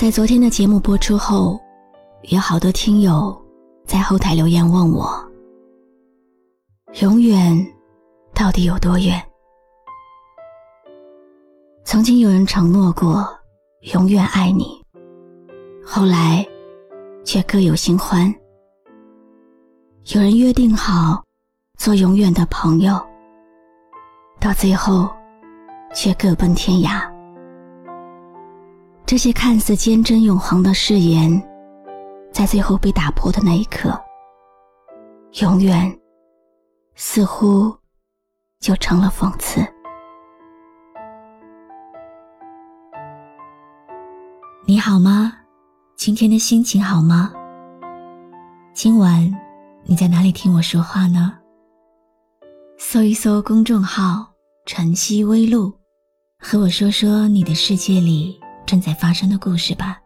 在昨天的节目播出后，有好多听友在后台留言问我：永远到底有多远？曾经有人承诺过永远爱你，后来却各有新欢。有人约定好做永远的朋友，到最后却各奔天涯。这些看似坚贞永恒的誓言，在最后被打破的那一刻，永远似乎就成了讽刺。你好吗？今天的心情好吗？今晚你在哪里听我说话呢？搜一搜公众号“晨曦微露”，和我说说你的世界里。正在发生的故事吧。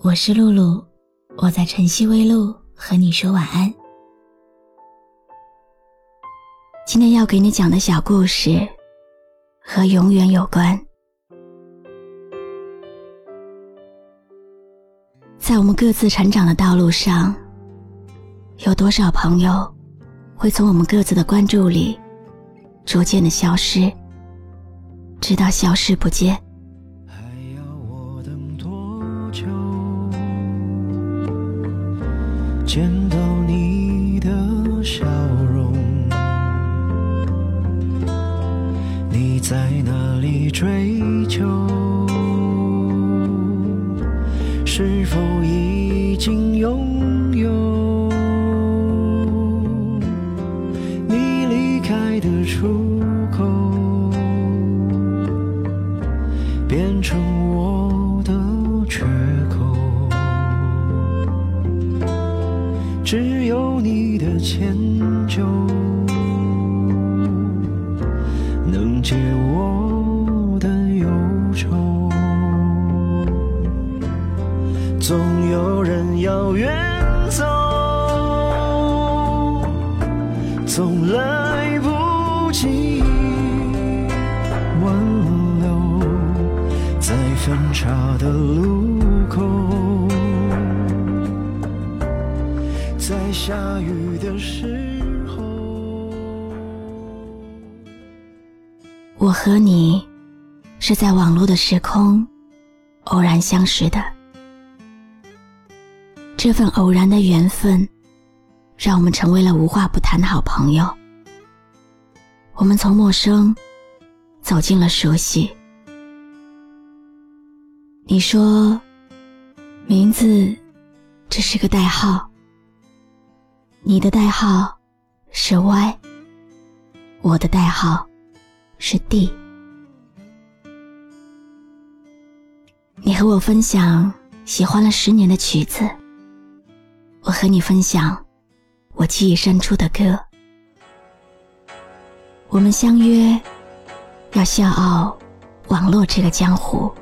我是露露，我在晨曦微露和你说晚安。今天要给你讲的小故事和永远有关。在我们各自成长的道路上，有多少朋友会从我们各自的关注里逐渐的消失，直到消失不见？见到你的笑容，你在哪里追求？是否已经拥有？解我的忧愁。总有人要远走，总来不及挽留，在分岔的路口。在下雨的时我和你是在网络的时空偶然相识的。这份偶然的缘分，让我们成为了无话不谈的好朋友。我们从陌生走进了熟悉。你说，名字只是个代号。你的代号是 Y，我的代号是地。你和我分享喜欢了十年的曲子，我和你分享我记忆深处的歌。我们相约要笑傲网络这个江湖。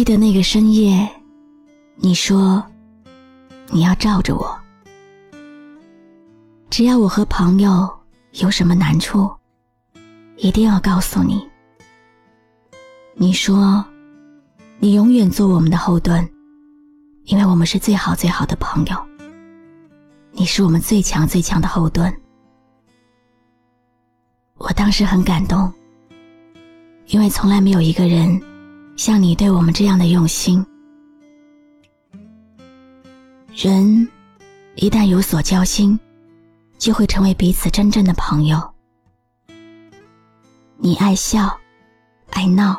记得那个深夜，你说你要罩着我，只要我和朋友有什么难处，一定要告诉你。你说你永远做我们的后盾，因为我们是最好最好的朋友。你是我们最强最强的后盾。我当时很感动，因为从来没有一个人。像你对我们这样的用心，人一旦有所交心，就会成为彼此真正的朋友。你爱笑，爱闹，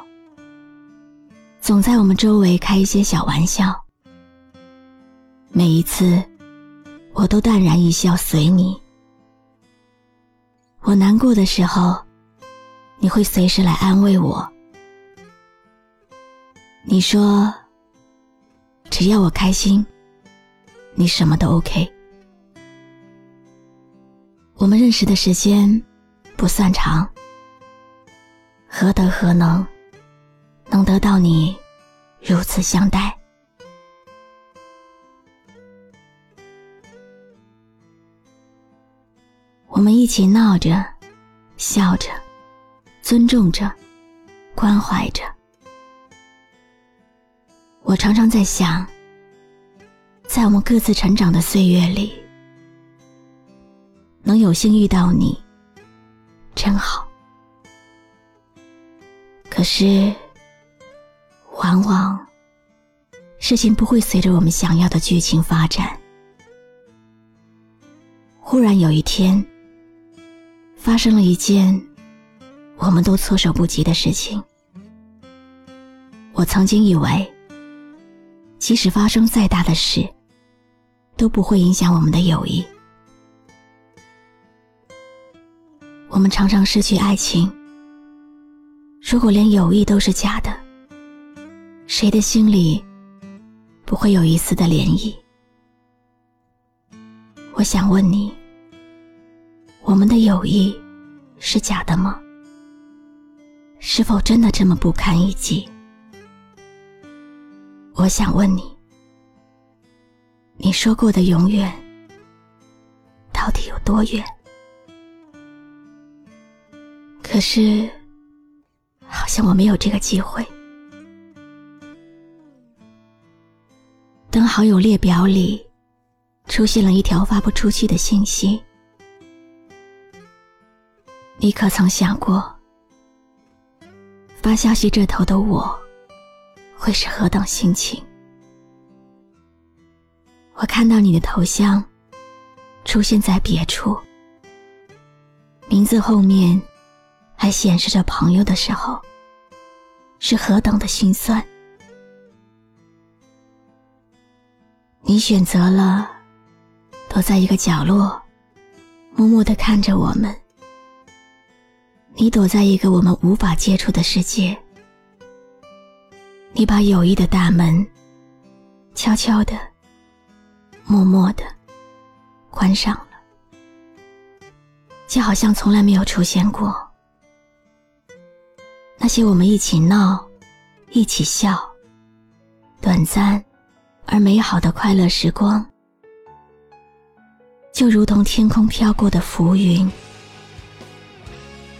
总在我们周围开一些小玩笑。每一次，我都淡然一笑随你。我难过的时候，你会随时来安慰我。你说，只要我开心，你什么都 OK。我们认识的时间不算长，何德何能，能得到你如此相待？我们一起闹着，笑着，尊重着，关怀着。我常常在想，在我们各自成长的岁月里，能有幸遇到你，真好。可是，往往事情不会随着我们想要的剧情发展。忽然有一天，发生了一件我们都措手不及的事情。我曾经以为。即使发生再大的事，都不会影响我们的友谊。我们常常失去爱情。如果连友谊都是假的，谁的心里不会有一丝的涟漪？我想问你：我们的友谊是假的吗？是否真的这么不堪一击？我想问你，你说过的永远到底有多远？可是，好像我没有这个机会。当好友列表里出现了一条发不出去的信息，你可曾想过，发消息这头的我？会是何等心情？我看到你的头像出现在别处，名字后面还显示着朋友的时候，是何等的心酸。你选择了躲在一个角落，默默的看着我们。你躲在一个我们无法接触的世界。你把友谊的大门悄悄的、默默的关上了，就好像从来没有出现过。那些我们一起闹、一起笑、短暂而美好的快乐时光，就如同天空飘过的浮云，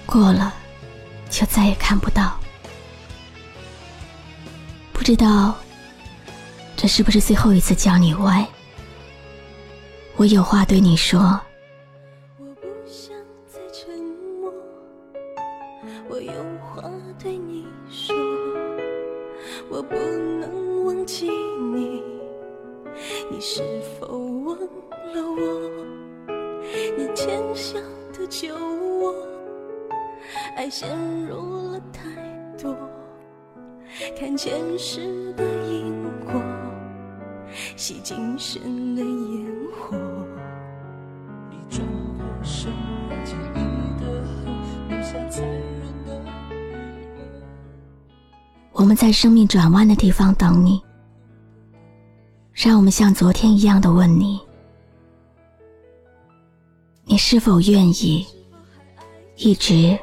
过了就再也看不到。不知道，这是不是最后一次叫你歪？我有话对你说。我不想再沉默，我有话对你说。我不能忘记你，你是否忘了我？你浅笑的酒窝，爱陷入了。看前世的因果，洗今生的烟火。一转过身，让记忆的痕留下残忍的我们在生命转弯的地方等你，让我们像昨天一样的问你：你是否愿意一直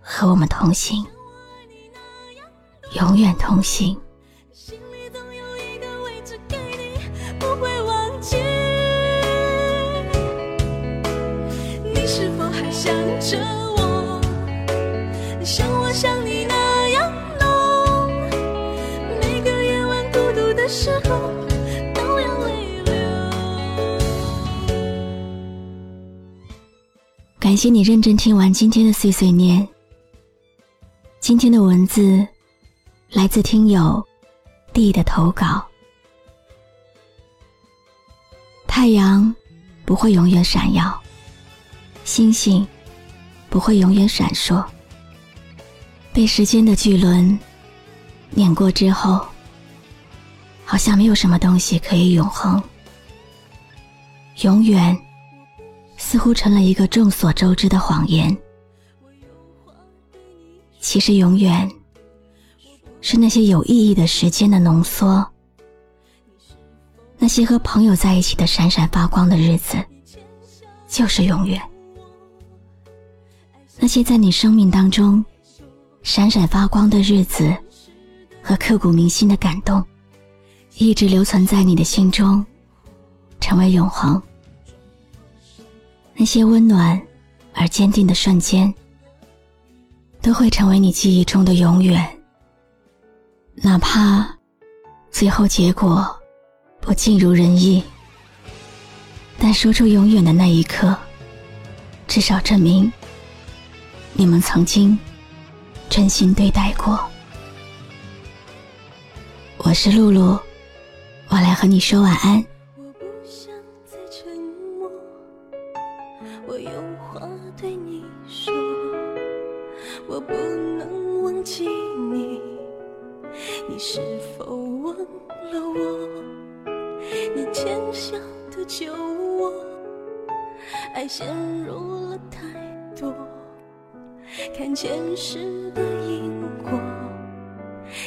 和我们同行？永远同行。心里总有一个位置给你，不会忘记。你是否还想着我？像我想你那样浓。每个夜晚孤独的时候，都要泪流。感谢你认真听完今天的碎碎念。今天的文字。来自听友 D 的投稿。太阳不会永远闪耀，星星不会永远闪烁。被时间的巨轮碾过之后，好像没有什么东西可以永恒。永远似乎成了一个众所周知的谎言。其实，永远。是那些有意义的时间的浓缩，那些和朋友在一起的闪闪发光的日子，就是永远。那些在你生命当中闪闪发光的日子和刻骨铭心的感动，一直留存在你的心中，成为永恒。那些温暖而坚定的瞬间，都会成为你记忆中的永远。哪怕最后结果不尽如人意，但说出永远的那一刻，至少证明你们曾经真心对待过。我是露露，我来和你说晚安。我不想再沉默，我有话对你说，我不能忘记你，你是否忘了我？你浅笑的酒窝，爱陷入了太多，看前世的因果，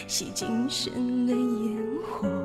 洗今生的烟火。